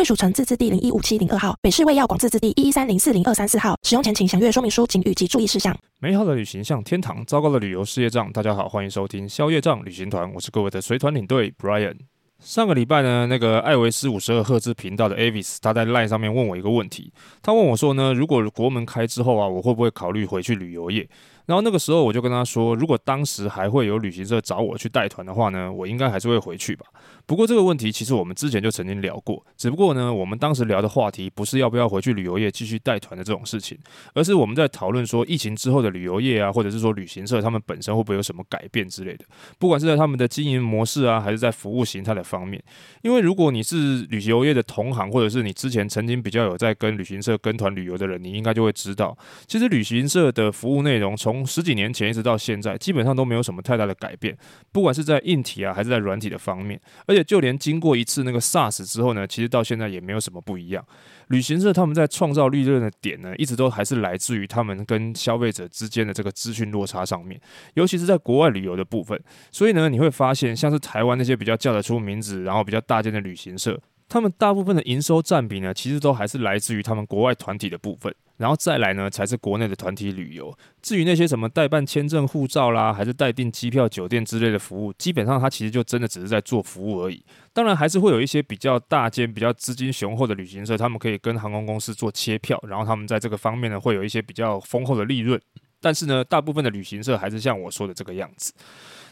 贵属城自治地零一五七零二号，北市卫药广自治地一一三零四零二三四号。使用前请详阅说明书、警语及注意事项。美好的旅行像天堂，糟糕的旅游是业障。大家好，欢迎收听消业账旅行团，我是各位的随团领队 Brian。上个礼拜呢，那个艾维斯五十二赫兹频道的 Avis，他在 Line 上面问我一个问题，他问我说呢，如果国门开之后啊，我会不会考虑回去旅游业？然后那个时候我就跟他说，如果当时还会有旅行社找我去带团的话呢，我应该还是会回去吧。不过这个问题其实我们之前就曾经聊过，只不过呢，我们当时聊的话题不是要不要回去旅游业继续带团的这种事情，而是我们在讨论说疫情之后的旅游业啊，或者是说旅行社他们本身会不会有什么改变之类的，不管是在他们的经营模式啊，还是在服务形态的方面。因为如果你是旅游业的同行，或者是你之前曾经比较有在跟旅行社跟团旅游的人，你应该就会知道，其实旅行社的服务内容从从十几年前一直到现在，基本上都没有什么太大的改变，不管是在硬体啊，还是在软体的方面，而且就连经过一次那个 SARS 之后呢，其实到现在也没有什么不一样。旅行社他们在创造利润的点呢，一直都还是来自于他们跟消费者之间的这个资讯落差上面，尤其是在国外旅游的部分。所以呢，你会发现像是台湾那些比较叫得出名字，然后比较大间的旅行社，他们大部分的营收占比呢，其实都还是来自于他们国外团体的部分。然后再来呢，才是国内的团体旅游。至于那些什么代办签证、护照啦，还是代订机票、酒店之类的服务，基本上它其实就真的只是在做服务而已。当然，还是会有一些比较大间、比较资金雄厚的旅行社，他们可以跟航空公司做切票，然后他们在这个方面呢，会有一些比较丰厚的利润。但是呢，大部分的旅行社还是像我说的这个样子。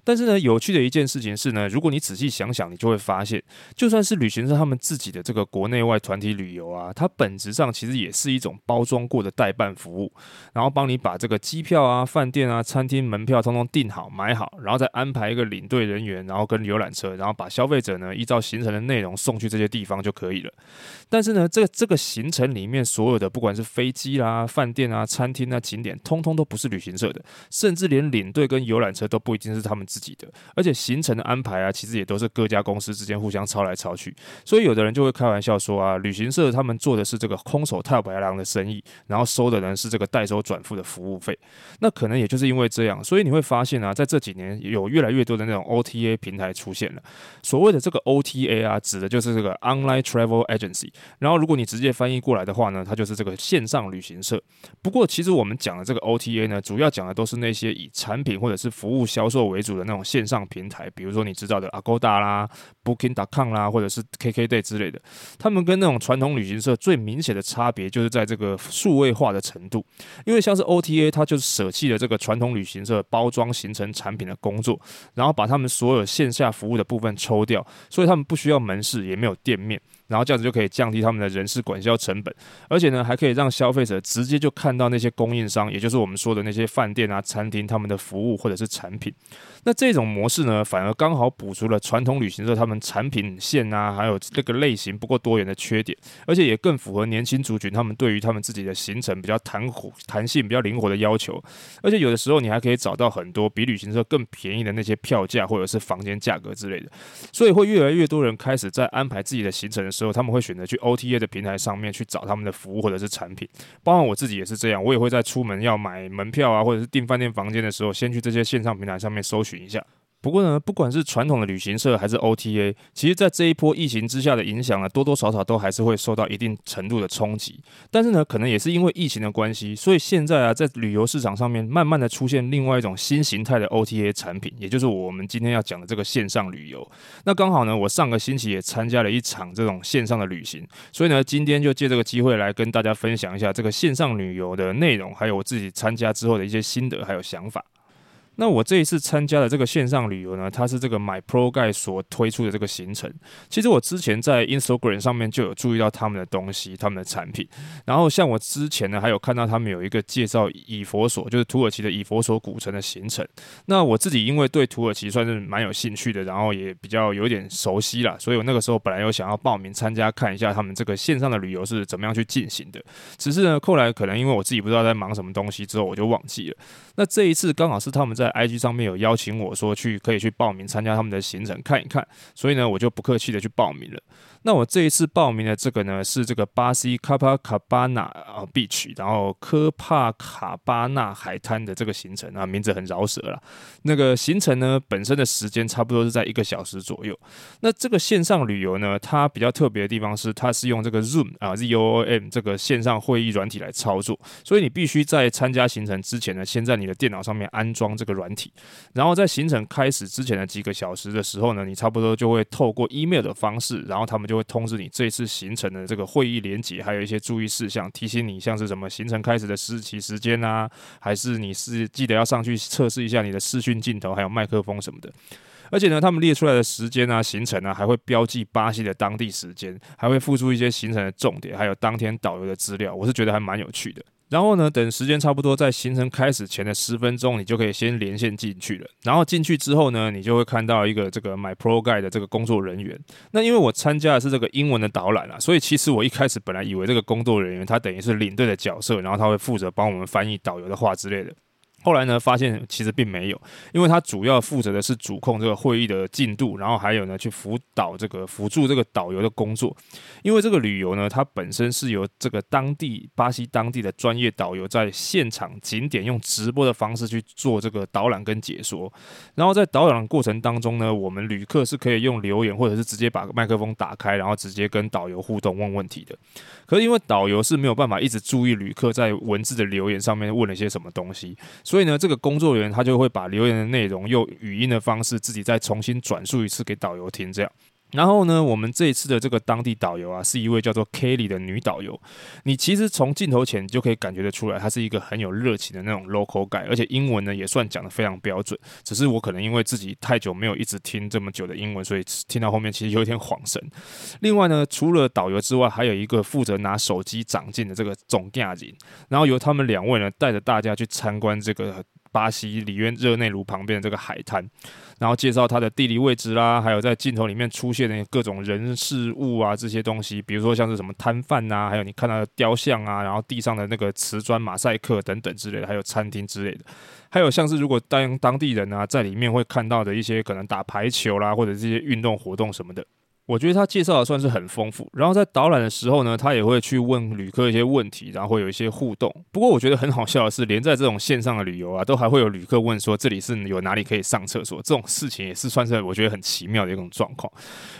但是呢，有趣的一件事情是呢，如果你仔细想想，你就会发现，就算是旅行社他们自己的这个国内外团体旅游啊，它本质上其实也是一种包装过的代办服务，然后帮你把这个机票啊、饭店啊、餐厅门票通通订好、买好，然后再安排一个领队人员，然后跟游览车，然后把消费者呢依照行程的内容送去这些地方就可以了。但是呢，这这个行程里面所有的，不管是飞机啦、饭店啊、餐厅啊、景点，通通都不是旅行社的，甚至连领队跟游览车都不一定是他们自。自己的，而且行程的安排啊，其实也都是各家公司之间互相抄来抄去，所以有的人就会开玩笑说啊，旅行社他们做的是这个空手套白狼的生意，然后收的人是这个代收转付的服务费。那可能也就是因为这样，所以你会发现啊，在这几年有越来越多的那种 OTA 平台出现了。所谓的这个 OTA 啊，指的就是这个 Online Travel Agency。然后如果你直接翻译过来的话呢，它就是这个线上旅行社。不过其实我们讲的这个 OTA 呢，主要讲的都是那些以产品或者是服务销售为主的。那种线上平台，比如说你知道的 Agoda 啦、Booking.com 啦，或者是 KKday 之类的，他们跟那种传统旅行社最明显的差别就是在这个数位化的程度。因为像是 OTA，它就是舍弃了这个传统旅行社包装行程产品的工作，然后把他们所有线下服务的部分抽掉，所以他们不需要门市，也没有店面。然后这样子就可以降低他们的人事管销成本，而且呢，还可以让消费者直接就看到那些供应商，也就是我们说的那些饭店啊、餐厅他们的服务或者是产品。那这种模式呢，反而刚好补足了传统旅行社他们产品线啊，还有这个类型不够多元的缺点，而且也更符合年轻族群他们对于他们自己的行程比较弹活、弹性比较灵活的要求。而且有的时候你还可以找到很多比旅行社更便宜的那些票价或者是房间价格之类的，所以会越来越多人开始在安排自己的行程之后，他们会选择去 OTA 的平台上面去找他们的服务或者是产品，包括我自己也是这样，我也会在出门要买门票啊，或者是订饭店房间的时候，先去这些线上平台上面搜寻一下。不过呢，不管是传统的旅行社还是 OTA，其实在这一波疫情之下的影响呢，多多少少都还是会受到一定程度的冲击。但是呢，可能也是因为疫情的关系，所以现在啊，在旅游市场上面慢慢的出现另外一种新形态的 OTA 产品，也就是我们今天要讲的这个线上旅游。那刚好呢，我上个星期也参加了一场这种线上的旅行，所以呢，今天就借这个机会来跟大家分享一下这个线上旅游的内容，还有我自己参加之后的一些心得还有想法。那我这一次参加的这个线上旅游呢，它是这个 MyProGuide 所推出的这个行程。其实我之前在 Instagram 上面就有注意到他们的东西、他们的产品。然后像我之前呢，还有看到他们有一个介绍以弗所，就是土耳其的以弗所古城的行程。那我自己因为对土耳其算是蛮有兴趣的，然后也比较有点熟悉啦，所以我那个时候本来有想要报名参加，看一下他们这个线上的旅游是怎么样去进行的。只是呢，后来可能因为我自己不知道在忙什么东西，之后我就忘记了。那这一次刚好是他们在 IG 上面有邀请我说去可以去报名参加他们的行程看一看，所以呢，我就不客气的去报名了。那我这一次报名的这个呢，是这个巴西卡帕卡巴纳啊 beach，然后科帕卡巴纳海滩的这个行程啊，名字很饶舌啦。那个行程呢，本身的时间差不多是在一个小时左右。那这个线上旅游呢，它比较特别的地方是，它是用这个 Zoom 啊 Z O O M 这个线上会议软体来操作，所以你必须在参加行程之前呢，先在你的电脑上面安装这个软体，然后在行程开始之前的几个小时的时候呢，你差不多就会透过 email 的方式，然后他们就会通知你这次行程的这个会议连结，还有一些注意事项，提醒你像是什么行程开始的日期时间啊，还是你是记得要上去测试一下你的视讯镜头，还有麦克风什么的。而且呢，他们列出来的时间啊、行程啊，还会标记巴西的当地时间，还会附注一些行程的重点，还有当天导游的资料。我是觉得还蛮有趣的。然后呢，等时间差不多，在行程开始前的十分钟，你就可以先连线进去了。然后进去之后呢，你就会看到一个这个 MyProGuide 的这个工作人员。那因为我参加的是这个英文的导览啊，所以其实我一开始本来以为这个工作人员他等于是领队的角色，然后他会负责帮我们翻译导游的话之类的。后来呢，发现其实并没有，因为他主要负责的是主控这个会议的进度，然后还有呢去辅导这个辅助这个导游的工作。因为这个旅游呢，它本身是由这个当地巴西当地的专业导游在现场景点用直播的方式去做这个导览跟解说。然后在导览的过程当中呢，我们旅客是可以用留言或者是直接把麦克风打开，然后直接跟导游互动问问题的。可是因为导游是没有办法一直注意旅客在文字的留言上面问了些什么东西。所以呢，这个工作人员他就会把留言的内容用语音的方式自己再重新转述一次给导游听，这样。然后呢，我们这一次的这个当地导游啊，是一位叫做 Kelly 的女导游。你其实从镜头前就可以感觉得出来，她是一个很有热情的那种 local guy，而且英文呢也算讲得非常标准。只是我可能因为自己太久没有一直听这么久的英文，所以听到后面其实有一点恍神。另外呢，除了导游之外，还有一个负责拿手机长镜的这个总驾驶，然后由他们两位呢带着大家去参观这个。巴西里约热内卢旁边的这个海滩，然后介绍它的地理位置啦，还有在镜头里面出现的各种人事物啊这些东西，比如说像是什么摊贩呐，还有你看到的雕像啊，然后地上的那个瓷砖马赛克等等之类的，还有餐厅之类的，还有像是如果当当地人啊在里面会看到的一些可能打排球啦，或者这些运动活动什么的。我觉得他介绍的算是很丰富，然后在导览的时候呢，他也会去问旅客一些问题，然后会有一些互动。不过我觉得很好笑的是，连在这种线上的旅游啊，都还会有旅客问说这里是有哪里可以上厕所，这种事情也是算是我觉得很奇妙的一种状况。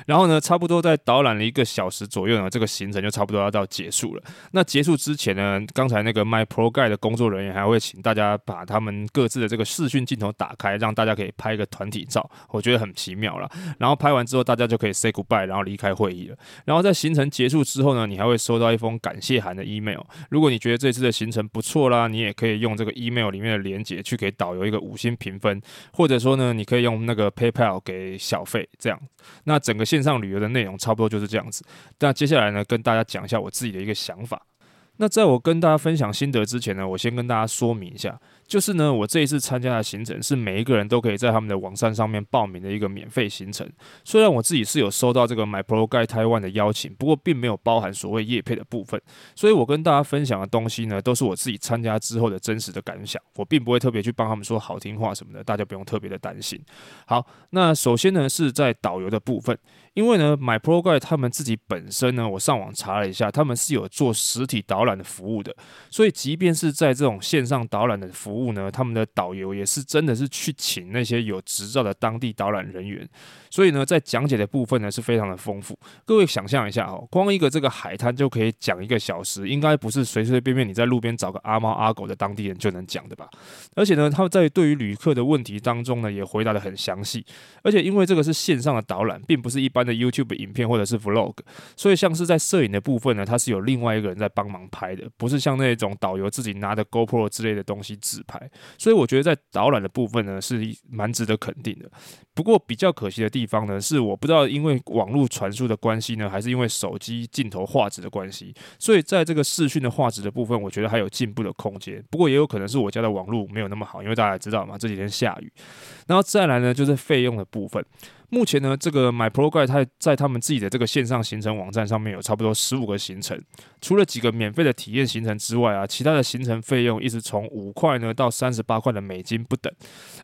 然后呢，差不多在导览了一个小时左右呢，这个行程就差不多要到结束了。那结束之前呢，刚才那个卖 pro guide 的工作人员还会请大家把他们各自的这个视讯镜头打开，让大家可以拍一个团体照，我觉得很奇妙了。然后拍完之后，大家就可以 say goodbye。然后离开会议了，然后在行程结束之后呢，你还会收到一封感谢函的 email。如果你觉得这次的行程不错啦，你也可以用这个 email 里面的连接去给导游一个五星评分，或者说呢，你可以用那个 PayPal 给小费，这样。那整个线上旅游的内容差不多就是这样子。那接下来呢，跟大家讲一下我自己的一个想法。那在我跟大家分享心得之前呢，我先跟大家说明一下。就是呢，我这一次参加的行程是每一个人都可以在他们的网站上面报名的一个免费行程。虽然我自己是有收到这个 MyProGuide Taiwan 的邀请，不过并没有包含所谓业配的部分。所以我跟大家分享的东西呢，都是我自己参加之后的真实的感想。我并不会特别去帮他们说好听话什么的，大家不用特别的担心。好，那首先呢是在导游的部分，因为呢 MyProGuide 他们自己本身呢，我上网查了一下，他们是有做实体导览的服务的。所以即便是在这种线上导览的服务，物呢，他们的导游也是真的是去请那些有执照的当地导览人员，所以呢，在讲解的部分呢是非常的丰富。各位想象一下哦，光一个这个海滩就可以讲一个小时，应该不是随随便便你在路边找个阿猫阿狗的当地人就能讲的吧？而且呢，他们在对于旅客的问题当中呢，也回答得很详细。而且因为这个是线上的导览，并不是一般的 YouTube 影片或者是 Vlog，所以像是在摄影的部分呢，它是有另外一个人在帮忙拍的，不是像那种导游自己拿着 GoPro 之类的东西自牌，所以我觉得在导览的部分呢是蛮值得肯定的。不过比较可惜的地方呢，是我不知道因为网络传输的关系呢，还是因为手机镜头画质的关系，所以在这个视讯的画质的部分，我觉得还有进步的空间。不过也有可能是我家的网络没有那么好，因为大家知道嘛，这几天下雨。然后再来呢，就是费用的部分。目前呢，这个 MyProGuide 它在他们自己的这个线上行程网站上面有差不多十五个行程，除了几个免费的体验行程之外啊，其他的行程费用一直从五块呢到三十八块的美金不等，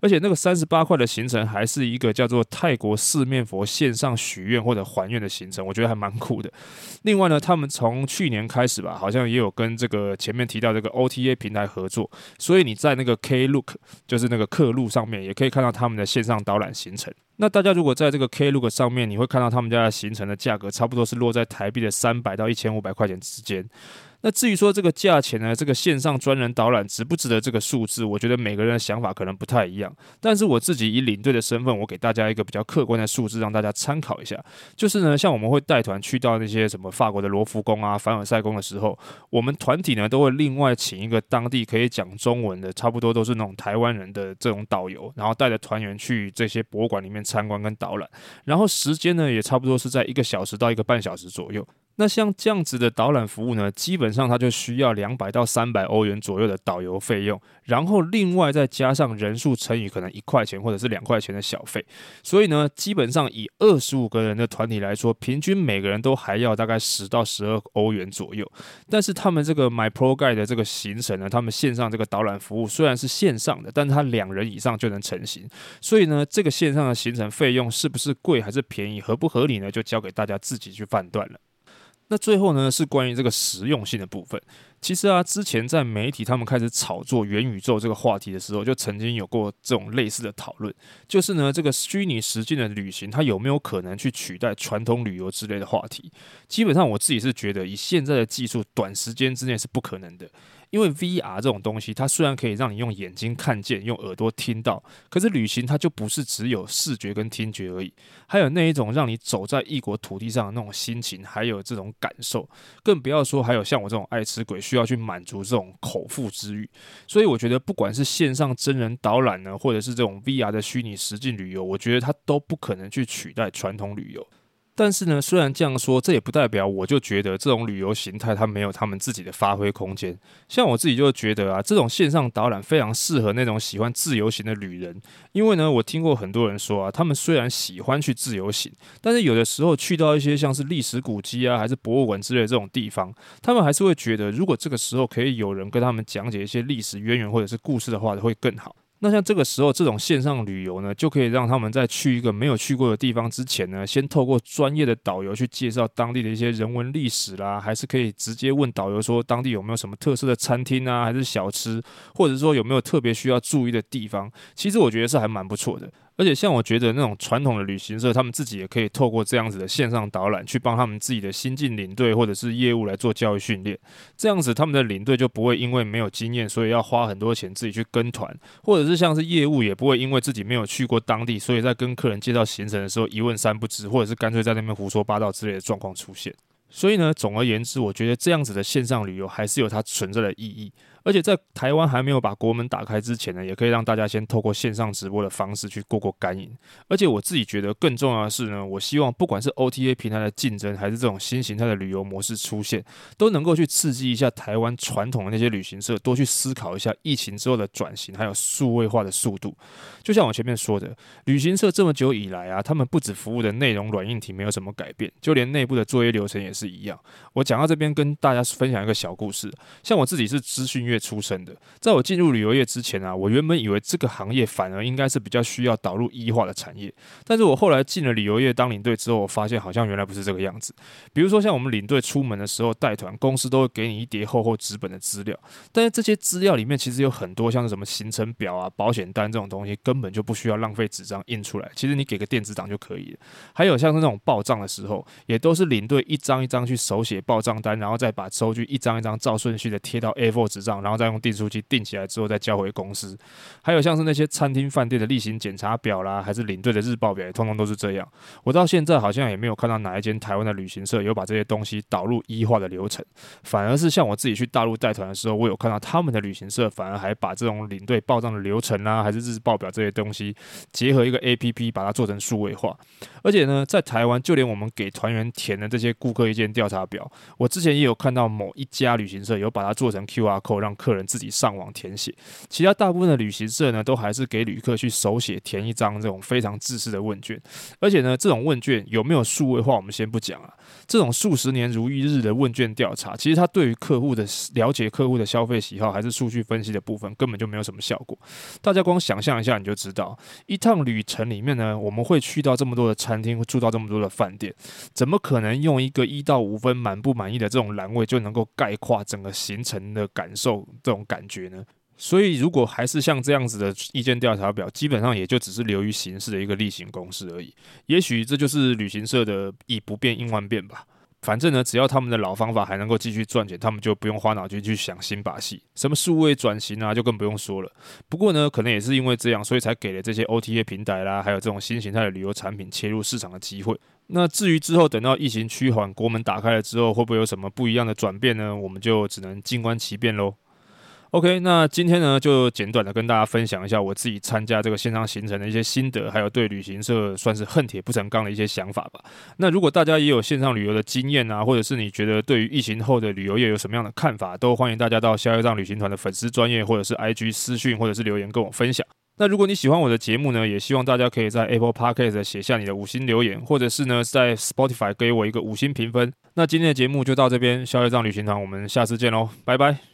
而且那个三十八块的行程还是一个叫做泰国四面佛线上许愿或者还愿的行程，我觉得还蛮酷的。另外呢，他们从去年开始吧，好像也有跟这个前面提到这个 OTA 平台合作，所以你在那个 Klook 就是那个客路上面也可以看到他们的线上导览行程。那大家如果在这个 Klook 上面，你会看到他们家的行程的价格，差不多是落在台币的三百到一千五百块钱之间。那至于说这个价钱呢，这个线上专人导览值不值得这个数字？我觉得每个人的想法可能不太一样。但是我自己以领队的身份，我给大家一个比较客观的数字，让大家参考一下。就是呢，像我们会带团去到那些什么法国的罗浮宫啊、凡尔赛宫的时候，我们团体呢都会另外请一个当地可以讲中文的，差不多都是那种台湾人的这种导游，然后带着团员去这些博物馆里面参观跟导览。然后时间呢也差不多是在一个小时到一个半小时左右。那像这样子的导览服务呢，基本上它就需要两百到三百欧元左右的导游费用，然后另外再加上人数乘以可能一块钱或者是两块钱的小费，所以呢，基本上以二十五个人的团体来说，平均每个人都还要大概十到十二欧元左右。但是他们这个 MyProGuide 的这个行程呢，他们线上这个导览服务虽然是线上的，但是它两人以上就能成行，所以呢，这个线上的行程费用是不是贵还是便宜，合不合理呢？就交给大家自己去判断了。那最后呢，是关于这个实用性的部分。其实啊，之前在媒体他们开始炒作元宇宙这个话题的时候，就曾经有过这种类似的讨论，就是呢，这个虚拟实境的旅行，它有没有可能去取代传统旅游之类的话题？基本上我自己是觉得，以现在的技术，短时间之内是不可能的。因为 VR 这种东西，它虽然可以让你用眼睛看见，用耳朵听到，可是旅行它就不是只有视觉跟听觉而已，还有那一种让你走在异国土地上的那种心情，还有这种感受，更不要说还有像我这种爱吃鬼需要去满足这种口腹之欲。所以我觉得，不管是线上真人导览呢，或者是这种 VR 的虚拟实境旅游，我觉得它都不可能去取代传统旅游。但是呢，虽然这样说，这也不代表我就觉得这种旅游形态它没有他们自己的发挥空间。像我自己就觉得啊，这种线上导览非常适合那种喜欢自由行的旅人，因为呢，我听过很多人说啊，他们虽然喜欢去自由行，但是有的时候去到一些像是历史古迹啊，还是博物馆之类的这种地方，他们还是会觉得，如果这个时候可以有人跟他们讲解一些历史渊源或者是故事的话，会更好。那像这个时候，这种线上旅游呢，就可以让他们在去一个没有去过的地方之前呢，先透过专业的导游去介绍当地的一些人文历史啦，还是可以直接问导游说当地有没有什么特色的餐厅啊，还是小吃，或者说有没有特别需要注意的地方。其实我觉得是还蛮不错的。而且像我觉得那种传统的旅行社，他们自己也可以透过这样子的线上导览，去帮他们自己的新进领队或者是业务来做教育训练。这样子，他们的领队就不会因为没有经验，所以要花很多钱自己去跟团，或者是像是业务也不会因为自己没有去过当地，所以在跟客人介绍行程的时候一问三不知，或者是干脆在那边胡说八道之类的状况出现。所以呢，总而言之，我觉得这样子的线上旅游还是有它存在的意义。而且在台湾还没有把国门打开之前呢，也可以让大家先透过线上直播的方式去过过干瘾。而且我自己觉得更重要的是呢，我希望不管是 OTA 平台的竞争，还是这种新形态的旅游模式出现，都能够去刺激一下台湾传统的那些旅行社，多去思考一下疫情之后的转型，还有数位化的速度。就像我前面说的，旅行社这么久以来啊，他们不止服务的内容软硬体没有什么改变，就连内部的作业流程也是一样。我讲到这边，跟大家分享一个小故事，像我自己是资讯业。出身的，在我进入旅游业之前啊，我原本以为这个行业反而应该是比较需要导入医化的产业，但是我后来进了旅游业当领队之后，我发现好像原来不是这个样子。比如说像我们领队出门的时候带团，公司都会给你一叠厚厚纸本的资料，但是这些资料里面其实有很多像是什么行程表啊、保险单这种东西，根本就不需要浪费纸张印出来，其实你给个电子档就可以了。还有像是那种报账的时候，也都是领队一张一张去手写报账单，然后再把收据一张一张照顺序的贴到 A4 纸上。然后再用订书机订起来之后再交回公司。还有像是那些餐厅饭店的例行检查表啦，还是领队的日报表，也通通都是这样。我到现在好像也没有看到哪一间台湾的旅行社有把这些东西导入 E 化的流程，反而是像我自己去大陆带团的时候，我有看到他们的旅行社反而还把这种领队报账的流程啊，还是日报表这些东西结合一个 APP 把它做成数位化。而且呢，在台湾就连我们给团员填的这些顾客意见调查表，我之前也有看到某一家旅行社有把它做成 QR code，让客人自己上网填写。其他大部分的旅行社呢，都还是给旅客去手写填一张这种非常制式的问卷。而且呢，这种问卷有没有数位化，我们先不讲啊。这种数十年如一日的问卷调查，其实它对于客户的了解、客户的消费喜好，还是数据分析的部分，根本就没有什么效果。大家光想象一下，你就知道，一趟旅程里面呢，我们会去到这么多的餐厅，住到这么多的饭店，怎么可能用一个一到五分满不满意的这种栏位，就能够概括整个行程的感受这种感觉呢？所以，如果还是像这样子的意见调查表，基本上也就只是流于形式的一个例行公事而已。也许这就是旅行社的以不变应万变吧。反正呢，只要他们的老方法还能够继续赚钱，他们就不用花脑筋去想新把戏。什么数位转型啊，就更不用说了。不过呢，可能也是因为这样，所以才给了这些 OTA 平台啦，还有这种新形态的旅游产品切入市场的机会。那至于之后等到疫情趋缓，国门打开了之后，会不会有什么不一样的转变呢？我们就只能静观其变喽。OK，那今天呢，就简短的跟大家分享一下我自己参加这个线上行程的一些心得，还有对旅行社算是恨铁不成钢的一些想法吧。那如果大家也有线上旅游的经验啊，或者是你觉得对于疫情后的旅游业有什么样的看法，都欢迎大家到消业障旅行团的粉丝专业或者是 IG 私讯或者是留言跟我分享。那如果你喜欢我的节目呢，也希望大家可以在 Apple Podcast 写下你的五星留言，或者是呢在 Spotify 给我一个五星评分。那今天的节目就到这边，消业障旅行团，我们下次见喽，拜拜。